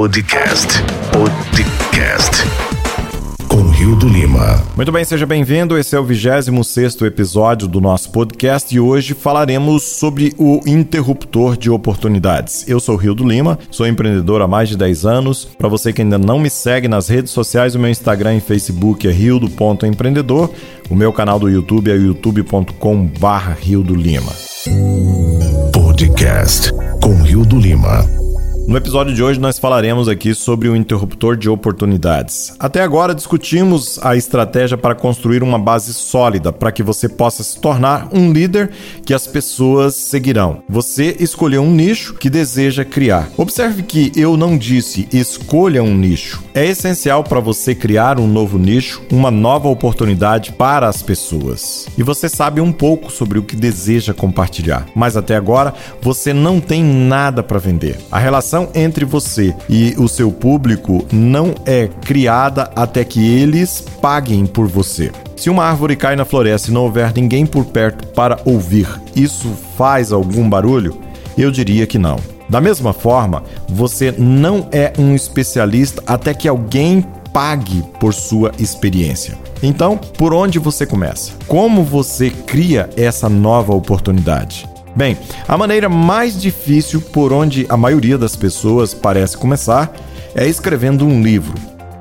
Podcast. Podcast. Com Rio do Lima. Muito bem, seja bem-vindo. Esse é o 26 episódio do nosso podcast e hoje falaremos sobre o interruptor de oportunidades. Eu sou Rio do Lima, sou empreendedor há mais de 10 anos. Para você que ainda não me segue nas redes sociais, o meu Instagram e Facebook é rio.empreendedor. O meu canal do YouTube é youtube.com/rio do Lima. Podcast com Rio do Lima. No episódio de hoje nós falaremos aqui sobre o interruptor de oportunidades. Até agora discutimos a estratégia para construir uma base sólida para que você possa se tornar um líder que as pessoas seguirão. Você escolheu um nicho que deseja criar. Observe que eu não disse escolha um nicho. É essencial para você criar um novo nicho, uma nova oportunidade para as pessoas. E você sabe um pouco sobre o que deseja compartilhar, mas até agora você não tem nada para vender. A relação relação entre você e o seu público não é criada até que eles paguem por você. Se uma árvore cai na floresta e não houver ninguém por perto para ouvir, isso faz algum barulho? Eu diria que não. Da mesma forma, você não é um especialista até que alguém pague por sua experiência. Então, por onde você começa? Como você cria essa nova oportunidade? Bem, a maneira mais difícil por onde a maioria das pessoas parece começar é escrevendo um livro.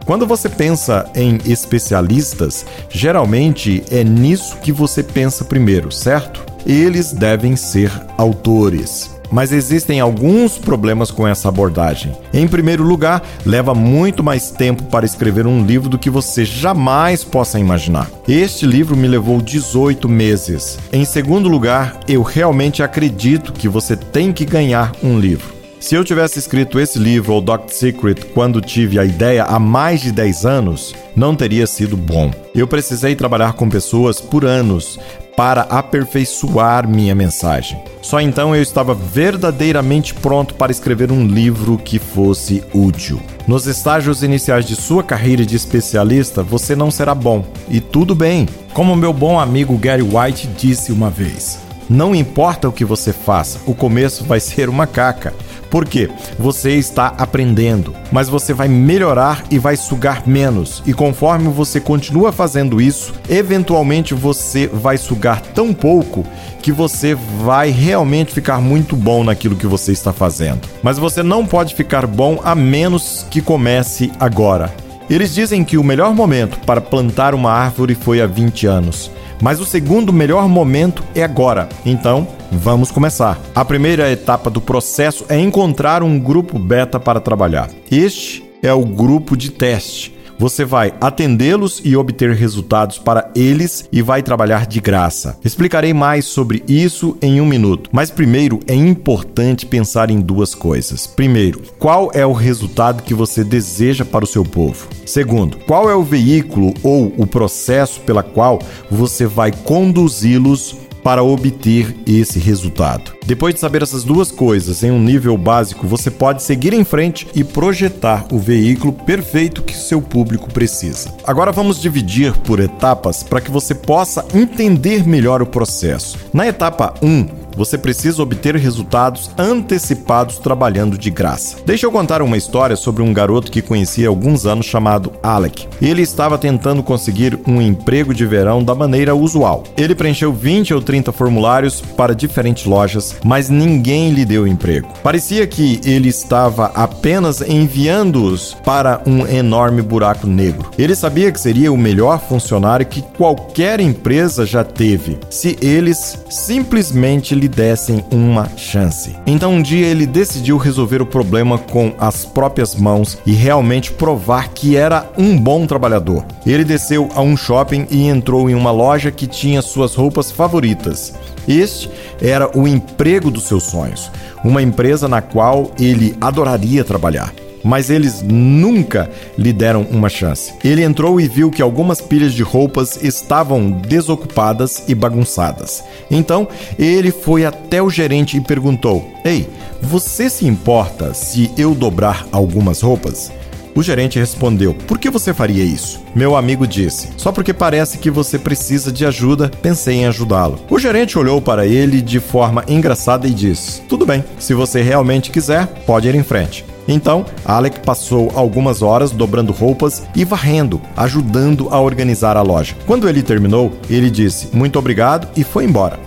Quando você pensa em especialistas, geralmente é nisso que você pensa primeiro, certo? Eles devem ser autores. Mas existem alguns problemas com essa abordagem. Em primeiro lugar, leva muito mais tempo para escrever um livro do que você jamais possa imaginar. Este livro me levou 18 meses. Em segundo lugar, eu realmente acredito que você tem que ganhar um livro. Se eu tivesse escrito esse livro ou Doctor Secret quando tive a ideia há mais de 10 anos, não teria sido bom. Eu precisei trabalhar com pessoas por anos para aperfeiçoar minha mensagem. Só então eu estava verdadeiramente pronto para escrever um livro que fosse útil. Nos estágios iniciais de sua carreira de especialista, você não será bom, e tudo bem. Como meu bom amigo Gary White disse uma vez: Não importa o que você faça, o começo vai ser uma caca. Porque você está aprendendo, mas você vai melhorar e vai sugar menos. E conforme você continua fazendo isso, eventualmente você vai sugar tão pouco que você vai realmente ficar muito bom naquilo que você está fazendo. Mas você não pode ficar bom a menos que comece agora. Eles dizem que o melhor momento para plantar uma árvore foi há 20 anos, mas o segundo melhor momento é agora. Então, Vamos começar. A primeira etapa do processo é encontrar um grupo beta para trabalhar. Este é o grupo de teste. Você vai atendê-los e obter resultados para eles e vai trabalhar de graça. Explicarei mais sobre isso em um minuto, mas primeiro é importante pensar em duas coisas. Primeiro, qual é o resultado que você deseja para o seu povo? Segundo, qual é o veículo ou o processo pela qual você vai conduzi-los para obter esse resultado. Depois de saber essas duas coisas em um nível básico, você pode seguir em frente e projetar o veículo perfeito que seu público precisa. Agora vamos dividir por etapas para que você possa entender melhor o processo. Na etapa 1, você precisa obter resultados antecipados trabalhando de graça. Deixa eu contar uma história sobre um garoto que conheci há alguns anos chamado Alec. Ele estava tentando conseguir um emprego de verão da maneira usual. Ele preencheu 20 ou 30 formulários para diferentes lojas, mas ninguém lhe deu emprego. Parecia que ele estava apenas enviando-os para um enorme buraco negro. Ele sabia que seria o melhor funcionário que qualquer empresa já teve, se eles simplesmente lhe dessem uma chance. Então um dia ele decidiu resolver o problema com as próprias mãos e realmente provar que era um bom trabalhador. Ele desceu a um shopping e entrou em uma loja que tinha suas roupas favoritas. Este era o emprego dos seus sonhos, uma empresa na qual ele adoraria trabalhar mas eles nunca lhe deram uma chance. Ele entrou e viu que algumas pilhas de roupas estavam desocupadas e bagunçadas. Então, ele foi até o gerente e perguntou: Ei, você se importa se eu dobrar algumas roupas? O gerente respondeu: Por que você faria isso? Meu amigo disse: Só porque parece que você precisa de ajuda, pensei em ajudá-lo. O gerente olhou para ele de forma engraçada e disse: Tudo bem, se você realmente quiser, pode ir em frente. Então, Alec passou algumas horas dobrando roupas e varrendo, ajudando a organizar a loja. Quando ele terminou, ele disse muito obrigado e foi embora.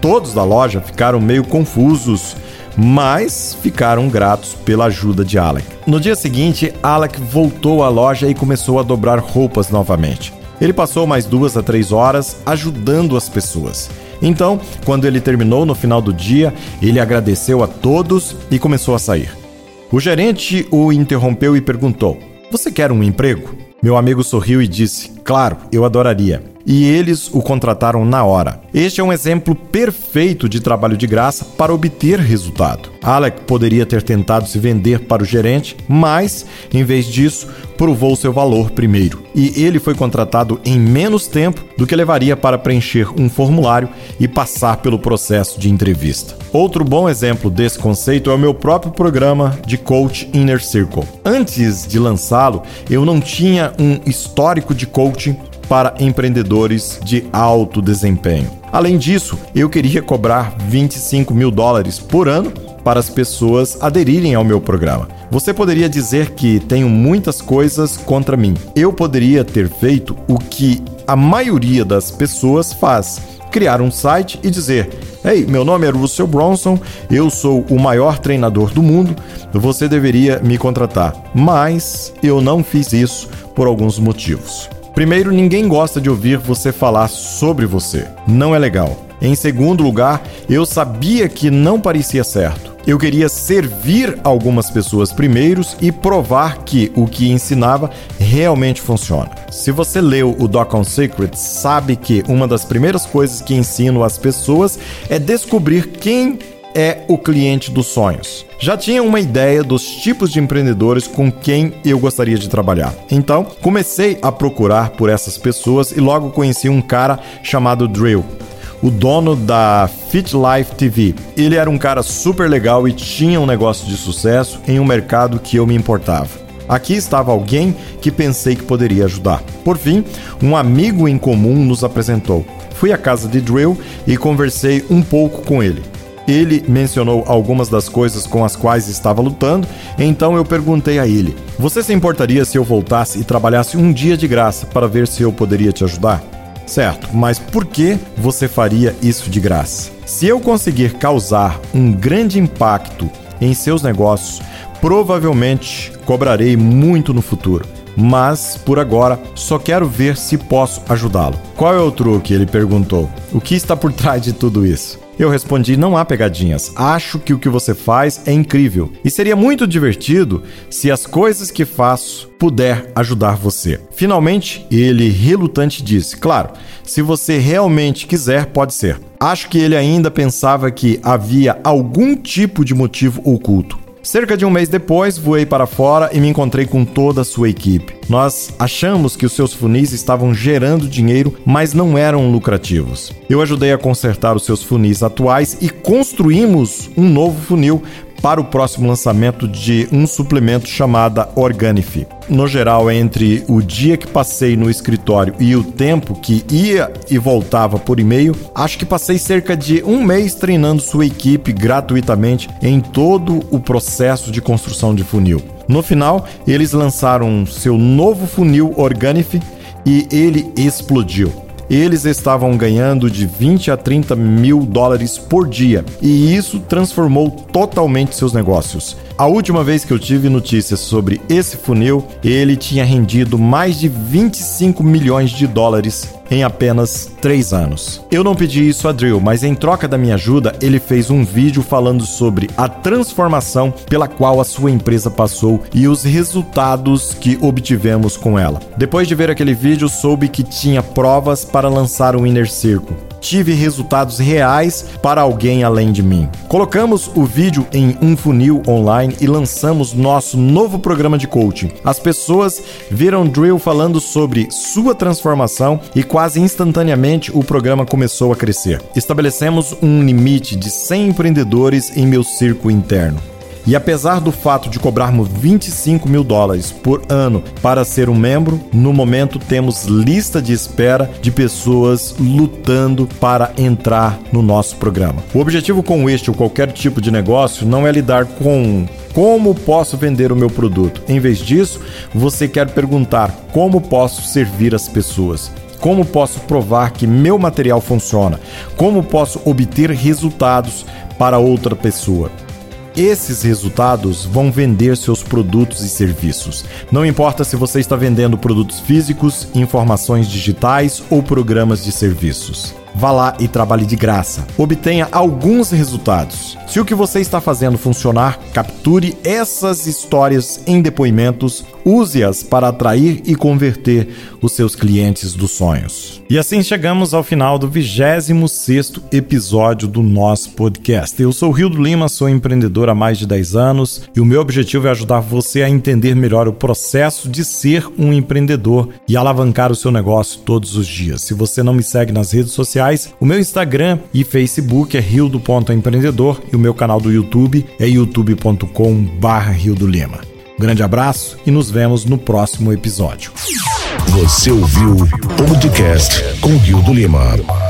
Todos da loja ficaram meio confusos, mas ficaram gratos pela ajuda de Alec. No dia seguinte, Alec voltou à loja e começou a dobrar roupas novamente. Ele passou mais duas a três horas ajudando as pessoas. Então, quando ele terminou no final do dia, ele agradeceu a todos e começou a sair. O gerente o interrompeu e perguntou: Você quer um emprego? Meu amigo sorriu e disse: Claro, eu adoraria e eles o contrataram na hora. Este é um exemplo perfeito de trabalho de graça para obter resultado. Alec poderia ter tentado se vender para o gerente, mas, em vez disso, provou seu valor primeiro. E ele foi contratado em menos tempo do que levaria para preencher um formulário e passar pelo processo de entrevista. Outro bom exemplo desse conceito é o meu próprio programa de coach Inner Circle. Antes de lançá-lo, eu não tinha um histórico de coaching para empreendedores de alto desempenho. Além disso, eu queria cobrar 25 mil dólares por ano para as pessoas aderirem ao meu programa. Você poderia dizer que tenho muitas coisas contra mim. Eu poderia ter feito o que a maioria das pessoas faz: criar um site e dizer: Ei, meu nome é Russell Bronson, eu sou o maior treinador do mundo, você deveria me contratar. Mas eu não fiz isso por alguns motivos. Primeiro, ninguém gosta de ouvir você falar sobre você. Não é legal. Em segundo lugar, eu sabia que não parecia certo. Eu queria servir algumas pessoas primeiros e provar que o que ensinava realmente funciona. Se você leu o Doc on Secrets, sabe que uma das primeiras coisas que ensino às pessoas é descobrir quem é o cliente dos sonhos. Já tinha uma ideia dos tipos de empreendedores com quem eu gostaria de trabalhar. Então, comecei a procurar por essas pessoas e logo conheci um cara chamado Drill o dono da Fit Life TV. Ele era um cara super legal e tinha um negócio de sucesso em um mercado que eu me importava. Aqui estava alguém que pensei que poderia ajudar. Por fim, um amigo em comum nos apresentou. Fui à casa de Drill e conversei um pouco com ele. Ele mencionou algumas das coisas com as quais estava lutando, então eu perguntei a ele: Você se importaria se eu voltasse e trabalhasse um dia de graça para ver se eu poderia te ajudar? Certo, mas por que você faria isso de graça? Se eu conseguir causar um grande impacto em seus negócios, provavelmente cobrarei muito no futuro. Mas, por agora, só quero ver se posso ajudá-lo. Qual é o truque? Ele perguntou. O que está por trás de tudo isso? Eu respondi: não há pegadinhas. Acho que o que você faz é incrível e seria muito divertido se as coisas que faço puder ajudar você. Finalmente, ele relutante disse: Claro, se você realmente quiser, pode ser. Acho que ele ainda pensava que havia algum tipo de motivo oculto. Cerca de um mês depois, voei para fora e me encontrei com toda a sua equipe. Nós achamos que os seus funis estavam gerando dinheiro, mas não eram lucrativos. Eu ajudei a consertar os seus funis atuais e construímos um novo funil para o próximo lançamento de um suplemento chamado Organifi. No geral, entre o dia que passei no escritório e o tempo que ia e voltava por e-mail, acho que passei cerca de um mês treinando sua equipe gratuitamente em todo o processo de construção de funil. No final, eles lançaram seu novo funil Organifi e ele explodiu eles estavam ganhando de 20 a 30 mil dólares por dia e isso transformou totalmente seus negócios. A última vez que eu tive notícias sobre esse funil, ele tinha rendido mais de 25 milhões de dólares em apenas 3 anos. Eu não pedi isso a Drill, mas em troca da minha ajuda, ele fez um vídeo falando sobre a transformação pela qual a sua empresa passou e os resultados que obtivemos com ela. Depois de ver aquele vídeo, soube que tinha provas para lançar o Inner Circle tive resultados reais para alguém além de mim. Colocamos o vídeo em um funil online e lançamos nosso novo programa de coaching. As pessoas viram Drill falando sobre sua transformação e quase instantaneamente o programa começou a crescer. Estabelecemos um limite de 100 empreendedores em meu círculo interno. E apesar do fato de cobrarmos 25 mil dólares por ano para ser um membro, no momento temos lista de espera de pessoas lutando para entrar no nosso programa. O objetivo com este ou qualquer tipo de negócio não é lidar com como posso vender o meu produto. Em vez disso, você quer perguntar como posso servir as pessoas. Como posso provar que meu material funciona? Como posso obter resultados para outra pessoa? Esses resultados vão vender seus produtos e serviços. Não importa se você está vendendo produtos físicos, informações digitais ou programas de serviços. Vá lá e trabalhe de graça. Obtenha alguns resultados. Se o que você está fazendo funcionar, capture essas histórias em depoimentos, use-as para atrair e converter os seus clientes dos sonhos. E assim chegamos ao final do 26º episódio do nosso podcast. Eu sou o Rio do Lima, sou empreendedor há mais de 10 anos e o meu objetivo é ajudar você a entender melhor o processo de ser um empreendedor e alavancar o seu negócio todos os dias. Se você não me segue nas redes sociais. O meu Instagram e Facebook é rildo.empreendedor e o meu canal do YouTube é youtube.com/barra Lima. Grande abraço e nos vemos no próximo episódio. Você ouviu o podcast com Rio do Lima.